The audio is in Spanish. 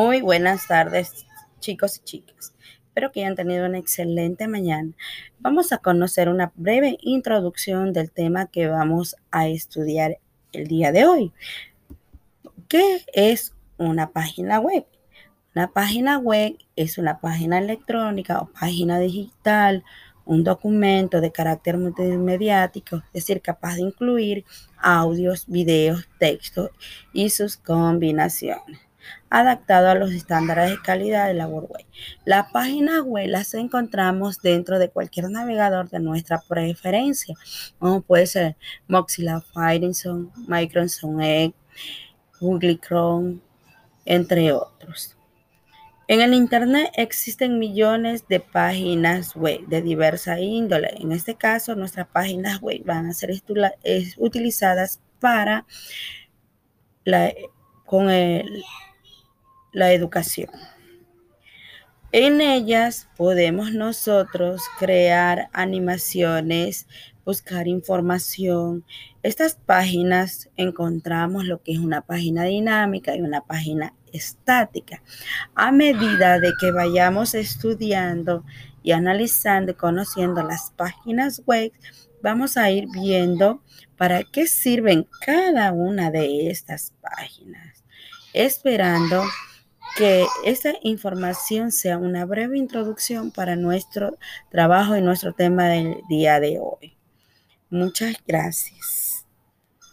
Muy buenas tardes, chicos y chicas. Espero que hayan tenido una excelente mañana. Vamos a conocer una breve introducción del tema que vamos a estudiar el día de hoy. ¿Qué es una página web? Una página web es una página electrónica o página digital, un documento de carácter multimediático, es decir, capaz de incluir audios, videos, textos y sus combinaciones adaptado a los estándares de calidad de la. Las páginas web las encontramos dentro de cualquier navegador de nuestra preferencia, como puede ser Mozilla Firefox, Microsoft Edge, Google Chrome, entre otros. En el Internet existen millones de páginas web de diversa índole. En este caso, nuestras páginas web van a ser utilizadas para con el la educación. En ellas podemos nosotros crear animaciones, buscar información. Estas páginas encontramos lo que es una página dinámica y una página estática. A medida de que vayamos estudiando y analizando y conociendo las páginas web, vamos a ir viendo para qué sirven cada una de estas páginas. Esperando que esta información sea una breve introducción para nuestro trabajo y nuestro tema del día de hoy. Muchas gracias.